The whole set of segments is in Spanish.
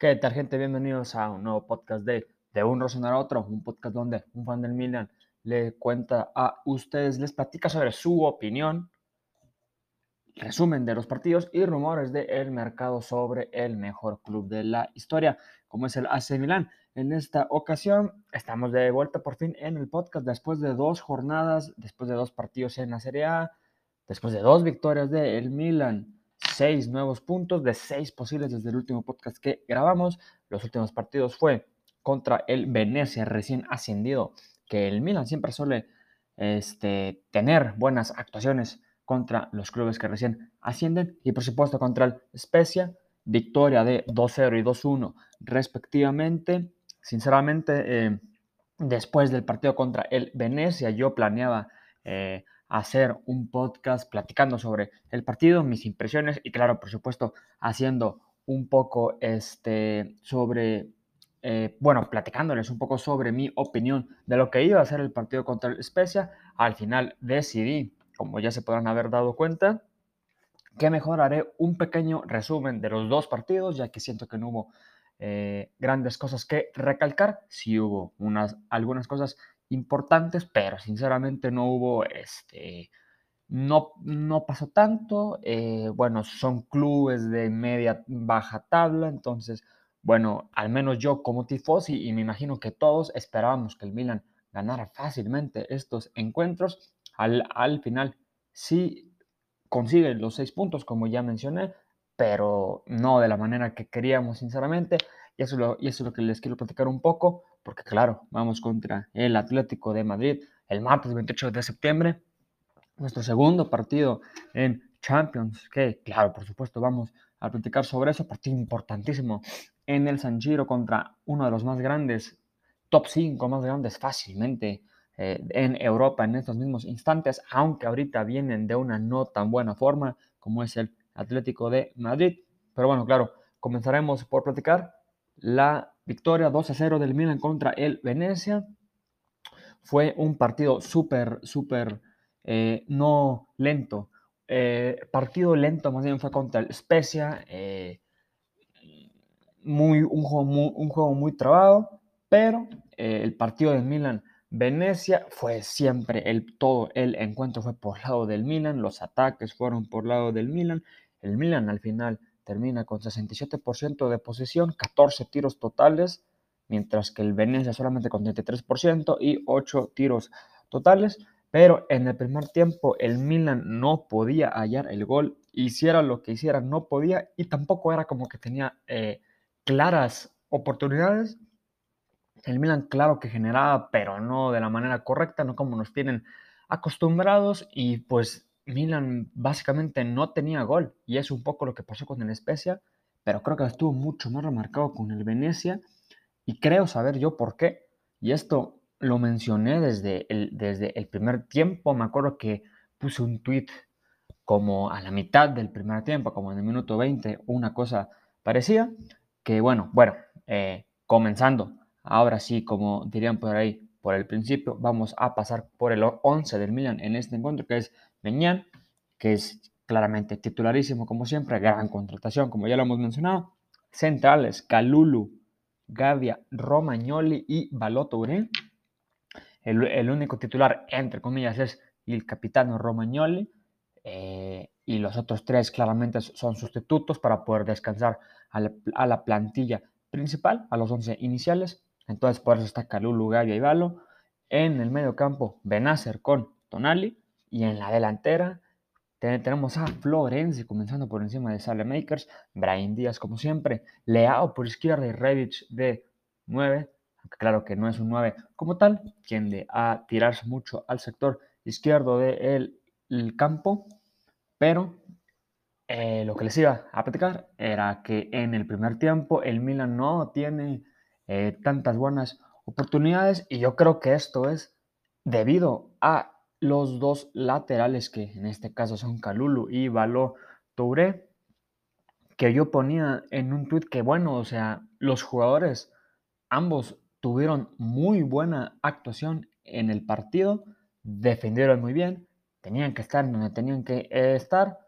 ¿Qué tal, gente? Bienvenidos a un nuevo podcast de De un Rosonar a otro, un podcast donde un fan del Milan le cuenta a ustedes, les platica sobre su opinión, resumen de los partidos y rumores del mercado sobre el mejor club de la historia, como es el AC Milan. En esta ocasión estamos de vuelta por fin en el podcast después de dos jornadas, después de dos partidos en la Serie A, después de dos victorias del Milan seis nuevos puntos de seis posibles desde el último podcast que grabamos. Los últimos partidos fue contra el Venecia recién ascendido, que el Milan siempre suele este, tener buenas actuaciones contra los clubes que recién ascienden y por supuesto contra el Spezia, victoria de 2-0 y 2-1 respectivamente. Sinceramente, eh, después del partido contra el Venecia yo planeaba eh, hacer un podcast platicando sobre el partido, mis impresiones y claro, por supuesto, haciendo un poco este, sobre, eh, bueno, platicándoles un poco sobre mi opinión de lo que iba a ser el partido contra el Spezia. Al final decidí, como ya se podrán haber dado cuenta, que mejor haré un pequeño resumen de los dos partidos, ya que siento que no hubo eh, grandes cosas que recalcar. Sí hubo unas, algunas cosas importantes, pero sinceramente no hubo, este, no, no pasó tanto. Eh, bueno, son clubes de media baja tabla, entonces, bueno, al menos yo como tifosi y me imagino que todos esperábamos que el Milan ganara fácilmente estos encuentros. Al, al final sí consigue los seis puntos, como ya mencioné, pero no de la manera que queríamos, sinceramente. Y eso, es lo que les quiero platicar un poco porque claro, vamos contra el Atlético de Madrid el martes 28 de septiembre, nuestro segundo partido en Champions, que claro, por supuesto vamos a platicar sobre eso, partido importantísimo en el San Giro contra uno de los más grandes, top 5 más grandes fácilmente eh, en Europa en estos mismos instantes, aunque ahorita vienen de una no tan buena forma como es el Atlético de Madrid. Pero bueno, claro, comenzaremos por platicar la victoria 2 a 0 del Milan contra el Venecia. Fue un partido súper, súper eh, no lento. Eh, partido lento más bien fue contra el Spezia. Eh, muy, un, juego muy, un juego muy trabado, pero el partido del Milan Venecia fue siempre el todo el encuentro fue por lado del Milan, los ataques fueron por lado del Milan. El Milan al final termina con 67% de posesión, 14 tiros totales, mientras que el Venecia solamente con 33% y 8 tiros totales. Pero en el primer tiempo el Milan no podía hallar el gol, hiciera lo que hiciera, no podía y tampoco era como que tenía eh, claras oportunidades. El Milan claro que generaba, pero no de la manera correcta, no como nos tienen acostumbrados y pues Milan básicamente no tenía gol y es un poco lo que pasó con el Spezia, pero creo que estuvo mucho más remarcado con el Venecia y creo saber yo por qué. Y esto lo mencioné desde el, desde el primer tiempo, me acuerdo que puse un tweet como a la mitad del primer tiempo, como en el minuto 20, una cosa parecía, que bueno, bueno, eh, comenzando, ahora sí, como dirían por ahí, por el principio, vamos a pasar por el 11 del Milan en este encuentro, que es Meñán, que es claramente titularísimo como siempre, gran contratación, como ya lo hemos mencionado. Centrales, Calulu, Gavia, Romagnoli y Baloto El, el, único titular, entre comillas, es el capitano Romagnoli. Eh, y los otros tres claramente son sustitutos para poder descansar a la, a la, plantilla principal, a los 11 iniciales. Entonces, por eso está Calulu, Gavia y Balo. En el medio campo, Benacer con Tonali. Y en la delantera tenemos a Florenzi comenzando por encima de Sale Makers, Brian Díaz como siempre, Leao por izquierda y Rebic de 9, aunque claro que no es un 9 como tal, tiende a tirarse mucho al sector izquierdo del campo, pero eh, lo que les iba a platicar era que en el primer tiempo el Milan no tiene eh, tantas buenas oportunidades y yo creo que esto es debido a los dos laterales, que en este caso son Calulu y Baló Touré, que yo ponía en un tweet que, bueno, o sea, los jugadores, ambos tuvieron muy buena actuación en el partido, defendieron muy bien, tenían que estar donde tenían que estar,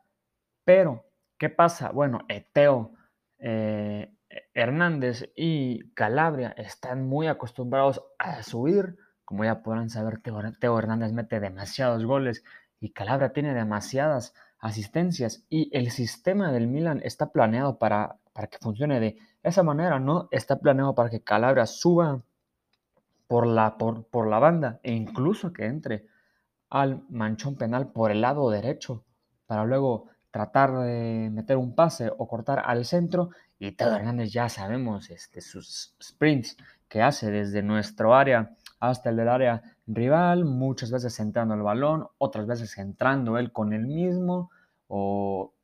pero, ¿qué pasa? Bueno, Eteo, eh, Hernández y Calabria están muy acostumbrados a subir. Como ya podrán saber, Teo, Hernández mete demasiados goles y Calabria tiene demasiadas asistencias. Y el sistema del Milan está planeado para, para que funcione de esa manera, ¿no? Está planeado para que Calabria suba por la, por, por la banda e incluso que entre al manchón penal por el lado derecho para luego tratar de meter un pase o cortar al centro. Y Teo Hernández ya sabemos este, sus sprints que hace desde nuestro área hasta el del área rival, muchas veces entrando el balón, otras veces entrando él con el mismo o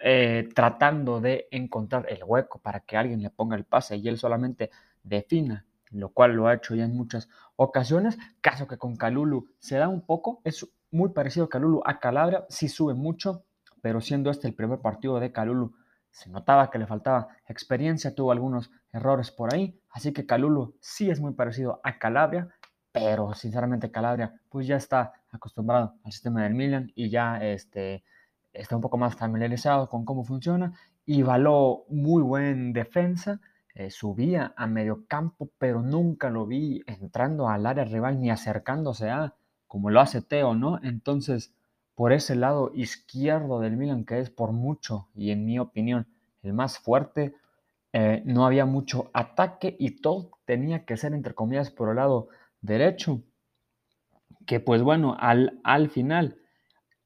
eh, tratando de encontrar el hueco para que alguien le ponga el pase y él solamente defina, lo cual lo ha hecho ya en muchas ocasiones. Caso que con Calulu se da un poco, es muy parecido a Calulu a Calabria, sí sube mucho, pero siendo este el primer partido de Calulu, se notaba que le faltaba experiencia, tuvo algunos errores por ahí, así que Calulu sí es muy parecido a Calabria, pero sinceramente Calabria pues ya está acostumbrado al sistema del Milan y ya este, está un poco más familiarizado con cómo funciona y Való muy buen defensa, eh, subía a medio campo, pero nunca lo vi entrando al área rival ni acercándose a, como lo hace Teo, ¿no? Entonces, por ese lado izquierdo del Milan, que es por mucho y en mi opinión el más fuerte, eh, no había mucho ataque y todo tenía que ser entre comillas por el lado derecho. Que pues bueno, al, al final,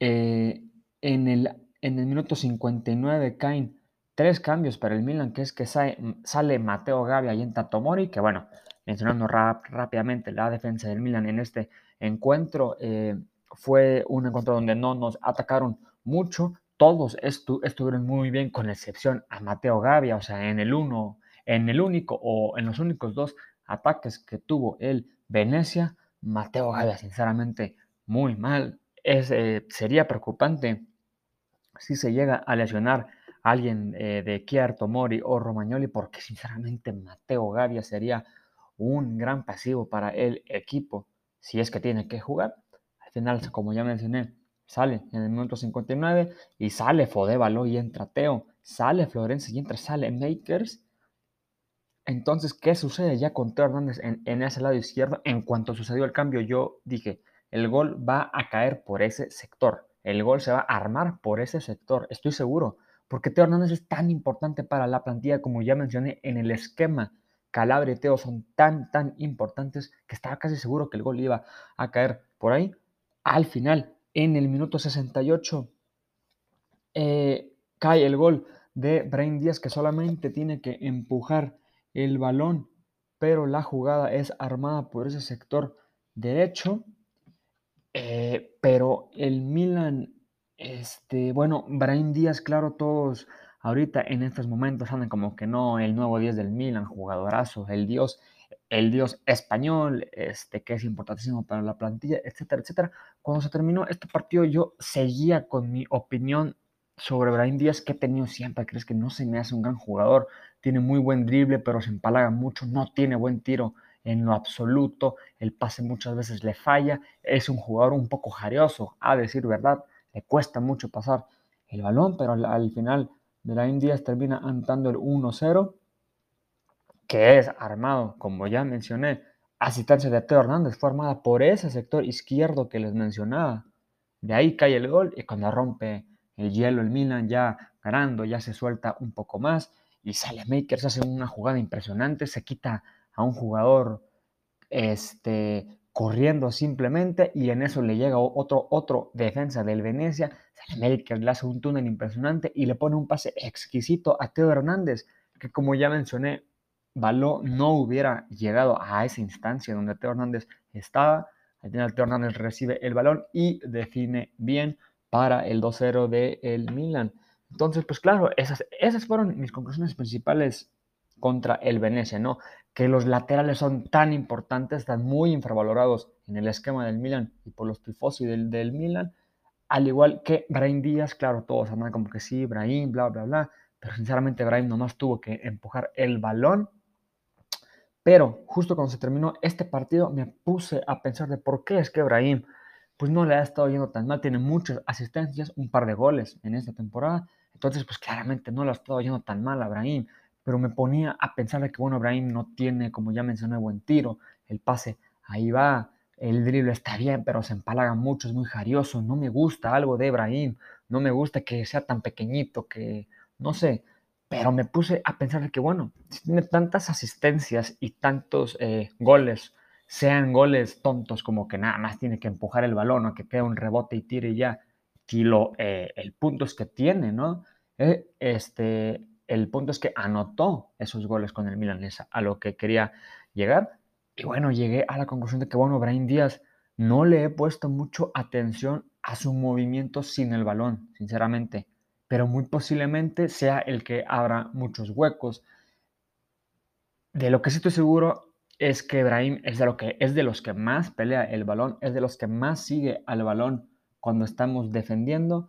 eh, en, el, en el minuto 59 caen tres cambios para el Milan, que es que sale, Mateo Gavia y entra Tomori, que bueno, mencionando rápidamente la defensa del Milan en este encuentro, eh, fue un encuentro donde no nos atacaron mucho. Todos estuvieron muy bien, con excepción a Mateo Gavia, o sea, en el uno, en el único o en los únicos dos ataques que tuvo el Venecia, Mateo Gavia, sinceramente, muy mal. Eh, sería preocupante si se llega a lesionar a alguien eh, de Chiarto Mori o Romagnoli, porque sinceramente Mateo Gavia sería un gran pasivo para el equipo si es que tiene que jugar final, como ya mencioné, sale en el minuto 59 y sale Fodevalo y entra Teo, sale Florencia y entra, sale Makers. Entonces, ¿qué sucede ya con Teo Hernández en, ese lado izquierdo? En cuanto sucedió el cambio, yo dije, el gol va a caer por ese sector. El gol se va a armar por ese sector, estoy seguro. Porque Teo Hernández es tan importante para la plantilla, como ya mencioné en el esquema. Calabria y Teo son tan, tan importantes que estaba casi seguro que el gol iba a caer por ahí. Al final, en el minuto 68, eh, cae el gol de Brain Díaz que solamente tiene que empujar el balón, pero la jugada es armada por ese sector derecho. Eh, pero el Milan, este, bueno, Brain Díaz, claro, todos ahorita en estos momentos andan como que no, el nuevo 10 del Milan, jugadorazo, el dios el dios español, este, que es importantísimo para la plantilla, etcétera, etcétera. Cuando se terminó este partido, yo seguía con mi opinión sobre Brahim Díaz que he tenido siempre. Crees que no se me hace un gran jugador, tiene muy buen drible, pero se empalaga mucho, no tiene buen tiro en lo absoluto, el pase muchas veces le falla, es un jugador un poco jarioso, a decir verdad, le cuesta mucho pasar el balón, pero al, al final Brahim Díaz termina anotando el 1-0 que es armado, como ya mencioné, asistencia de Teo Hernández fue armada por ese sector izquierdo que les mencionaba. De ahí cae el gol y cuando rompe el hielo el Milan ya ganando, ya se suelta un poco más y sale Makers, hace una jugada impresionante, se quita a un jugador este, corriendo simplemente y en eso le llega otro, otro defensa del Venecia, sale Makers, le hace un túnel impresionante y le pone un pase exquisito a Teo Hernández, que como ya mencioné, Baló no hubiera llegado a esa instancia donde Teo Hernández estaba. Al Teo Hernández recibe el balón y define bien para el 2-0 del el Milan. Entonces, pues claro, esas, esas fueron mis conclusiones principales contra el Venecia, ¿no? Que los laterales son tan importantes, están muy infravalorados en el esquema del Milan y por los tifosi del, del Milan, al igual que Brahim Díaz, claro, todos andan como que sí, Brahim, bla, bla, bla, pero sinceramente Brahim nomás tuvo que empujar el balón pero justo cuando se terminó este partido me puse a pensar de por qué es que Brahim pues no le ha estado yendo tan mal, tiene muchas asistencias, un par de goles en esta temporada, entonces pues claramente no le ha estado yendo tan mal a pero me ponía a pensar de que, bueno, Brahim no tiene, como ya mencioné, buen tiro, el pase ahí va, el drible está bien, pero se empalaga mucho, es muy jarioso, no me gusta algo de Brahim, no me gusta que sea tan pequeñito, que, no sé, pero me puse a pensar de que, bueno, si tiene tantas asistencias y tantos eh, goles, sean goles tontos como que nada más tiene que empujar el balón o que quede un rebote y tire y ya, eh, el punto es que tiene, ¿no? Eh, este, el punto es que anotó esos goles con el Milan, a lo que quería llegar. Y bueno, llegué a la conclusión de que, bueno, Brian Díaz no le he puesto mucho atención a su movimiento sin el balón, sinceramente, pero muy posiblemente sea el que abra muchos huecos. De lo que sí estoy seguro es que Brahim es de, lo que, es de los que más pelea el balón, es de los que más sigue al balón cuando estamos defendiendo.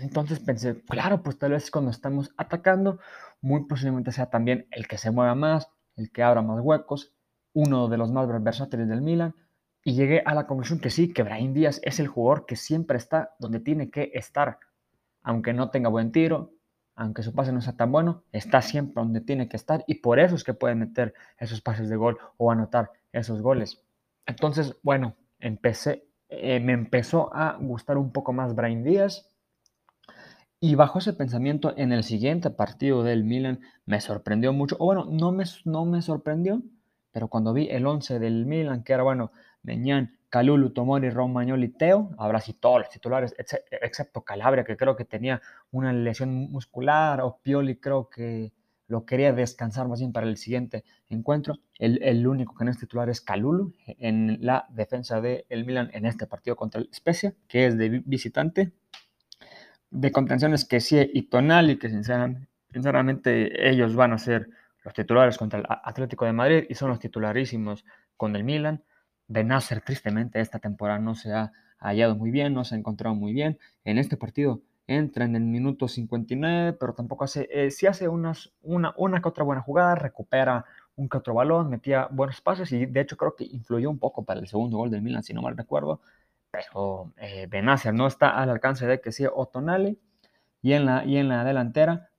Entonces pensé, claro, pues tal vez cuando estamos atacando, muy posiblemente sea también el que se mueva más, el que abra más huecos, uno de los más versátiles del Milan. Y llegué a la conclusión que sí, que Brahim Díaz es el jugador que siempre está donde tiene que estar. Aunque no tenga buen tiro, aunque su pase no sea tan bueno, está siempre donde tiene que estar y por eso es que puede meter esos pases de gol o anotar esos goles. Entonces, bueno, empecé, eh, me empezó a gustar un poco más Brian Díaz. Y bajo ese pensamiento en el siguiente partido del Milan me sorprendió mucho, o bueno, no me, no me sorprendió, pero cuando vi el 11 del Milan, que era bueno, Meñán, Calulu, Tomori, Romagnoli, Teo, ahora sí todos los titulares, excepto Calabria, que creo que tenía una lesión muscular, o Pioli creo que lo quería descansar más bien para el siguiente encuentro. El, único que no es titular es Calulu en la defensa del Milan en este partido contra el Spezia, que es de visitante. De contenciones que sí y Tonali, que sinceramente, sinceramente ellos van a ser los titulares contra el Atlético de Madrid y son los titularísimos con el Milan. Benacer tristemente esta temporada no se ha hallado muy bien, no se ha encontrado muy bien. En este partido entra en el minuto 59, pero tampoco hace, eh, sí hace unas, una, una que otra buena jugada, recupera un que otro balón, metía buenos pases y de hecho creo que influyó un poco para el segundo gol del Milan, si no mal recuerdo. Pero eh, no está al alcance de que sea Otonale. Y en la, y en la delantera,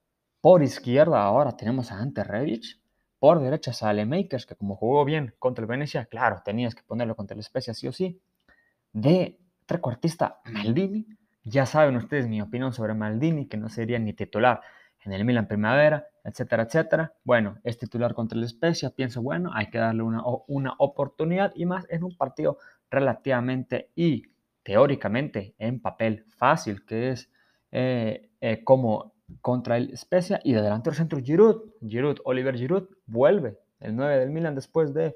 por izquierda ahora tenemos a Ante Rebic por derecha sale Makers, que como jugó bien contra el Venecia, claro, tenías que ponerlo contra el Spezia sí o sí. De trecuartista Maldini, ya saben ustedes mi opinión sobre Maldini, que no sería ni titular en el Milan Primavera, etcétera, etcétera. Bueno, es titular contra el Spezia, pienso, bueno, hay que darle una, una oportunidad y más en un partido relativamente y teóricamente en papel fácil, que es eh, eh, como contra el Spezia y de delantero centro Giroud. Giroud, Oliver Giroud vuelve, el 9 del Milan después de,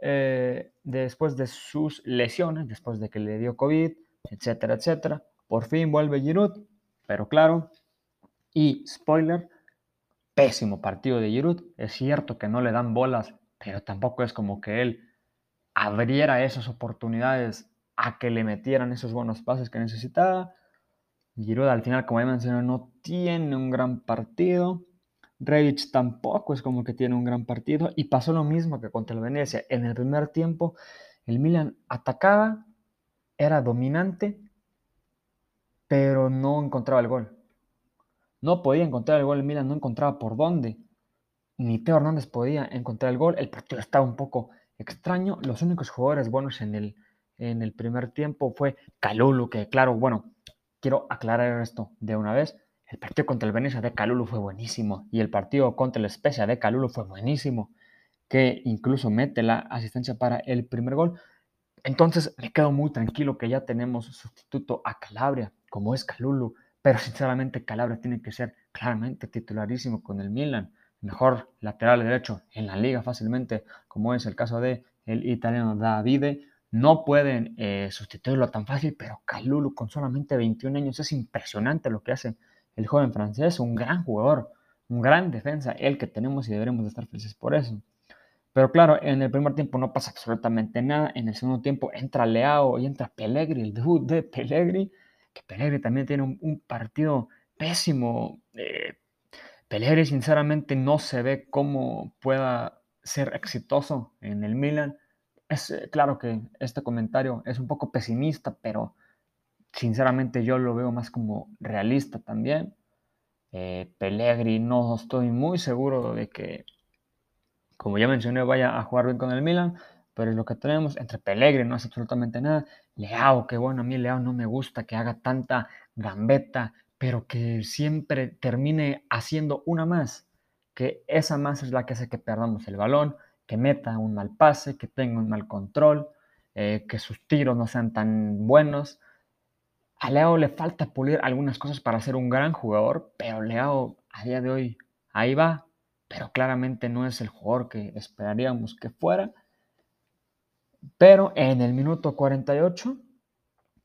eh, después de sus lesiones, después de que le dio COVID, etcétera, etcétera. Por fin vuelve Giroud, pero claro, y spoiler, pésimo partido de Giroud. Es cierto que no le dan bolas, pero tampoco es como que él abriera esas oportunidades a que le metieran esos buenos pases que necesitaba. Giroud al final, como ya mencioné, no tiene un gran partido. Rebic tampoco es como que tiene un gran partido. Y pasó lo mismo que contra el Venecia. En el primer tiempo, el Milan atacaba, era dominante, pero no encontraba el gol. No podía encontrar el gol, el Milan no encontraba por dónde. Ni Teo Hernández podía encontrar el gol. El partido estaba un poco extraño. Los únicos jugadores buenos en el, en el primer tiempo fue Calulu, que claro, bueno, quiero aclarar esto de una vez. El partido contra el Venecia de Calulu fue buenísimo y el partido contra el Spezia de Calulu fue buenísimo, que incluso mete la asistencia para el primer gol. Entonces me quedo muy tranquilo que ya tenemos sustituto a Calabria, como es Calulu, pero sinceramente Calabria tiene que ser claramente titularísimo con el Milan, mejor lateral derecho en la liga fácilmente, como es el caso de el italiano Davide, no pueden eh, sustituirlo tan fácil, pero Kalulu con solamente 21 años es impresionante lo que hace el joven francés, un gran jugador, un gran defensa, el que tenemos y deberemos estar felices por eso. Pero claro, en el primer tiempo no pasa absolutamente nada, en el segundo tiempo entra Leao y entra Pellegrini, el debut de Pellegrini también tiene un, partido pésimo. Eh, sinceramente no se ve cómo pueda ser exitoso en el Milan es eh, claro que este comentario es un poco pesimista, pero sinceramente yo lo veo más como realista también. Eh, no estoy muy seguro de que, como ya mencioné, vaya a jugar bien con el Milan, pero lo que tenemos. Entre Pellegrini no hace absolutamente nada. Leao, que bueno, a mí Leao no me gusta que haga tanta gambeta, pero que siempre termine haciendo una más, que esa más es la que hace que perdamos el balón, que meta un mal pase, que tenga un mal control, eh, que sus tiros no sean tan buenos. A Leao le falta pulir algunas cosas para ser un gran jugador, pero Leao a día de hoy ahí va, pero claramente no es el jugador que esperaríamos que fuera. Pero en el minuto 48,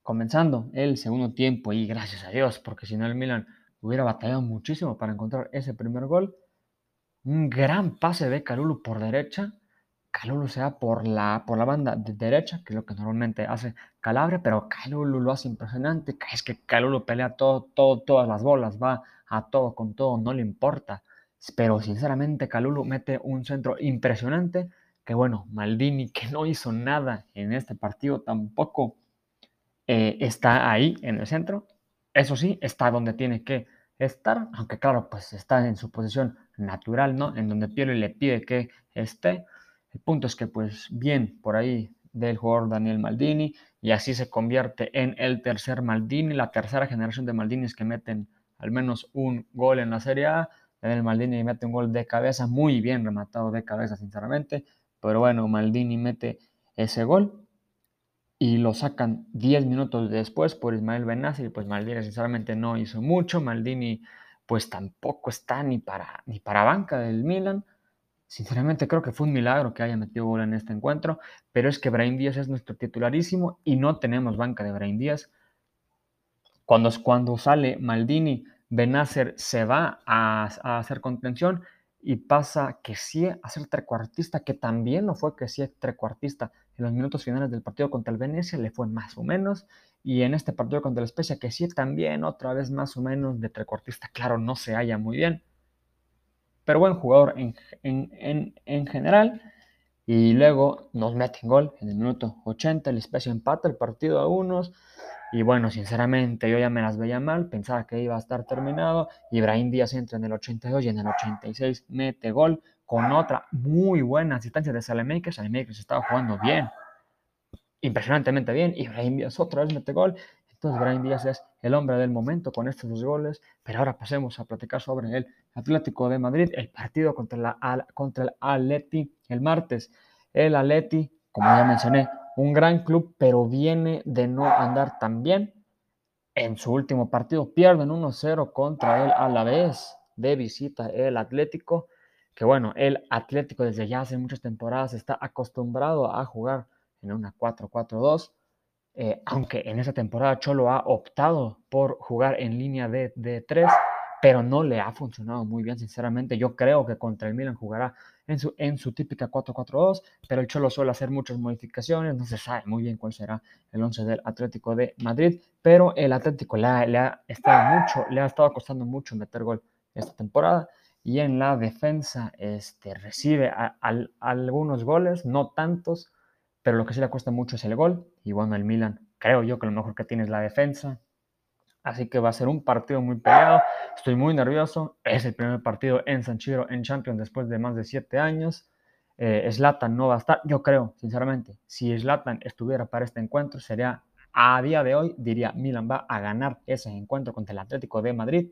comenzando el segundo tiempo, y gracias a Dios, porque si no el Milan hubiera batallado muchísimo para encontrar ese primer gol, un gran pase de Calulu por derecha. Calulu se va por la, por la banda de derecha, que es lo que normalmente hace Calabria, pero Calulu lo hace impresionante. Es que Calulu pelea todo, todo, todas las bolas, va a todo con todo, no le importa. Pero sinceramente Calulu mete un centro impresionante que bueno, Maldini, que no hizo nada en este partido, tampoco eh, está ahí en el centro. Eso sí, está donde tiene que estar, aunque claro, pues está en su posición natural, ¿no? En donde Piero le pide que esté. El punto es que pues bien por ahí del jugador Daniel Maldini y así se convierte en el tercer Maldini, la tercera generación de Maldinis que meten al menos un gol en la Serie A. Daniel Maldini mete un gol de cabeza, muy bien rematado de cabeza, sinceramente. Pero bueno, Maldini mete ese gol y lo sacan 10 minutos después por Ismael Benazir. Pues Maldini sinceramente no hizo mucho. Maldini pues tampoco está ni para, ni para banca del Milan. Sinceramente creo que fue un milagro que haya metido gol en este encuentro, pero es que Brain Díaz es nuestro titularísimo y no tenemos banca de Brain Díaz. Cuando, cuando sale Maldini, Benacer se va a, a hacer contención y pasa que sí a ser trecuartista, que también no fue que sí trecuartista en los minutos finales del partido contra el Venecia, le fue más o menos, y en este partido contra el Especia, que sí también otra vez más o menos de trecuartista, claro, no se halla muy bien, pero buen jugador en, en, en, general, y luego nos meten gol en el minuto 80, el Especia empata el partido a unos, y bueno, sinceramente yo ya me las veía mal, pensaba que iba a estar terminado. Ibrahim Díaz entra en el 82 y en el 86 mete gol con otra muy buena asistencia de Salemakers. Salemakers estaba jugando bien, impresionantemente bien. Ibrahim Díaz otra vez mete gol. Ibrahim Díaz es el hombre del momento con estos dos goles. Pero ahora pasemos a platicar sobre el Atlético de Madrid, el partido contra, la, contra el Atleti el martes. El Atleti, como ya mencioné, un gran club, pero viene de no andar tan bien. En su último partido pierden 1-0 contra el Alavés de visita el Atlético, que bueno, el Atlético desde ya hace muchas temporadas está acostumbrado a jugar en una 4-4-2, eh, aunque en esa temporada Cholo ha optado por jugar en línea de, 3 pero no le ha funcionado muy bien, sinceramente. Yo creo que contra el Milan jugará en su, en su típica 4-4-2, pero el Cholo suele hacer muchas modificaciones, no se sabe muy bien cuál será el 11 del Atlético de Madrid, pero el Atlético le ha, estado mucho, le ha estado costando mucho meter gol esta temporada y en la defensa este, recibe algunos goles, no tantos, pero lo que sí le cuesta mucho es el gol. Y bueno, el Milan, creo yo que lo mejor que tiene es la defensa. Así que va a ser un partido muy peleado. Estoy muy nervioso. Es el primer partido en San Chiro en Champions después de más de siete años. Eh, Zlatan no va a estar. Yo creo, sinceramente, si Zlatan estuviera para este encuentro, sería a día de hoy, diría, Milan va a ganar ese encuentro contra el Atlético de Madrid.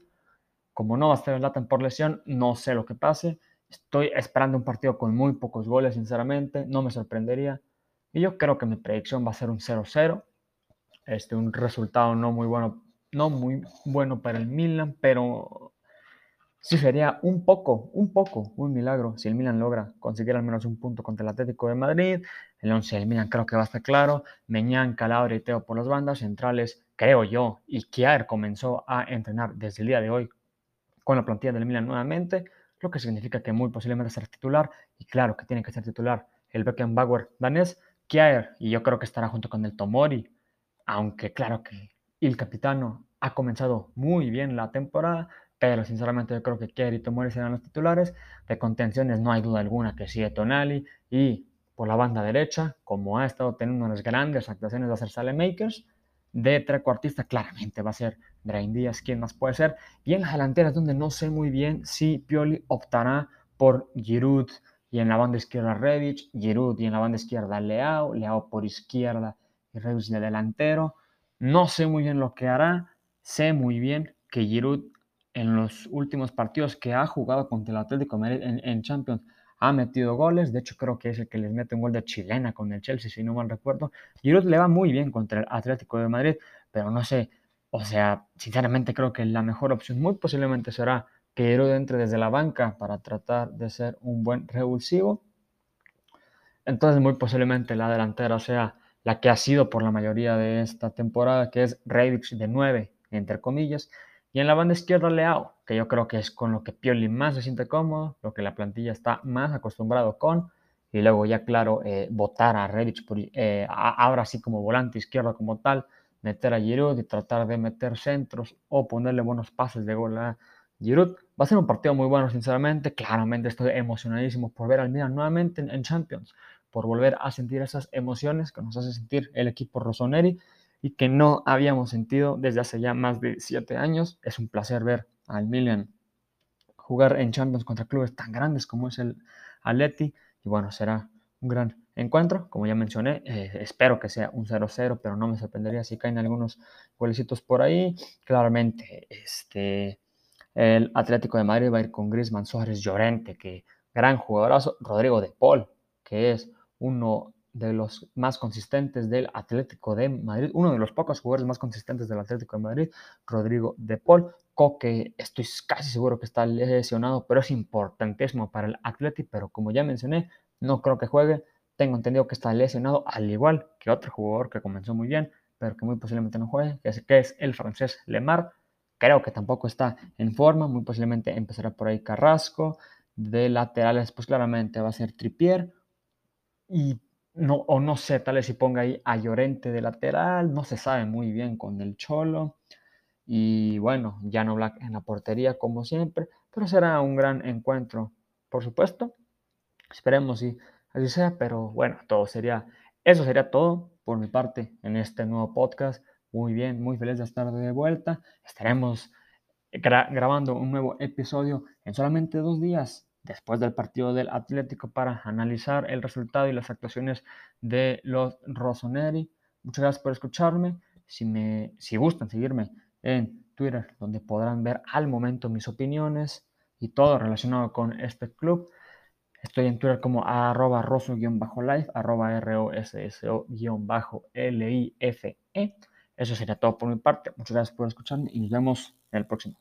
Como no va a estar Zlatan por lesión, no sé lo que pase. Estoy esperando un partido con muy pocos goles, sinceramente. No me sorprendería. Y yo creo que mi predicción va a ser un 0-0. Este, un resultado no muy bueno no muy bueno para el Milan, pero sí sería un poco, un poco, un milagro si el Milan logra conseguir al menos un punto contra el Atlético de Madrid. El 11 del Milan creo que va a estar claro. Meñán, Calabria y Teo por las bandas centrales, creo yo. Y Kier comenzó a entrenar desde el día de hoy con la plantilla del Milan nuevamente, lo que significa que muy posiblemente será titular. Y claro que tiene que ser titular el Beckenbauer danés, Y yo creo que estará junto con el Tomori. Aunque claro que el capitano ha comenzado muy bien la temporada, pero sinceramente yo creo que Kerry y Tomori serán los titulares. De contenciones no hay duda alguna que sigue Tonali y por la banda derecha, como ha estado teniendo unas grandes actuaciones de hacer Sale Makers, de trecuartista, claramente va a ser Drain Díaz, ¿quién más puede ser? Y en las delanteras, donde no sé muy bien si Pioli optará por Giroud y en la banda izquierda Revich, Giroud y en la banda izquierda Leao, Leao por izquierda y Revich de delantero. No sé muy bien lo que hará, sé muy bien que Giroud en los últimos partidos que ha jugado contra el Atlético Madrid en, Champions ha metido goles, de hecho creo que es el que les mete un gol de chilena con el Chelsea, si no mal recuerdo. Giroud le va muy bien contra el Atlético de Madrid, pero no sé, o sea, sinceramente creo que la mejor opción muy posiblemente será que Giroud entre desde la banca para tratar de ser un buen revulsivo. Entonces muy posiblemente la delantera sea la que ha sido por la mayoría de esta temporada, que es Reivich de 9, entre comillas, y en la banda izquierda Leao, que yo creo que es con lo que Pioli más se siente cómodo, lo que la plantilla está más acostumbrado con. Y luego ya claro, eh, votar a Rebic eh, ahora sí como volante izquierdo como tal, meter a Giroud y tratar de meter centros o ponerle buenos pases de gol a Giroud. Va a ser un partido muy bueno, sinceramente. Claramente estoy emocionadísimo por ver al Milan nuevamente en, Champions, por volver a sentir esas emociones que nos hace sentir el equipo Rossoneri y que no habíamos sentido desde hace ya más de siete años. Es un placer ver al Milan jugar en Champions contra clubes tan grandes como es el Atleti y bueno, será un gran encuentro, como ya mencioné, eh, espero que sea un 0-0, pero no me sorprendería si caen algunos golecitos por ahí. Claramente, este, el Atlético de Madrid va a ir con Griezmann, Suárez, Llorente, que gran jugadorazo, Rodrigo de Paul, que es uno de los más consistentes del Atlético de Madrid, uno de los pocos jugadores más consistentes del Atlético de Madrid, Rodrigo de Paul. Coque, estoy casi seguro que está lesionado, pero es importantísimo para el Atlético, pero como ya mencioné, no creo que juegue. Tengo entendido que está lesionado, al igual que otro jugador que comenzó muy bien, pero que muy posiblemente no juegue, que es, que es el francés Lemar. Creo que tampoco está en forma, muy posiblemente empezará por ahí Carrasco. De laterales, pues claramente va a ser Tripier. Y no, o no sé, tal vez si ponga ahí a Llorente de lateral, no se sabe muy bien con el Cholo. Y bueno, no Black en la portería como siempre, pero será un gran encuentro, por supuesto. Esperemos si así sea, pero bueno, todo sería, eso sería todo por mi parte en este nuevo podcast. Muy bien, muy feliz de estar de vuelta. Estaremos grabando un nuevo episodio en solamente dos días después del partido del Atlético para analizar el resultado y las actuaciones de los Rossoneri. Muchas gracias por escucharme. Si, me, si gustan seguirme en Twitter, donde podrán ver al momento mis opiniones y todo relacionado con este club. Estoy en Twitter como arroba rosso-life, arroba R-O-S-S-O-L-I-F-E. Eso sería todo por mi parte. Muchas gracias por escucharme y nos vemos en el próximo.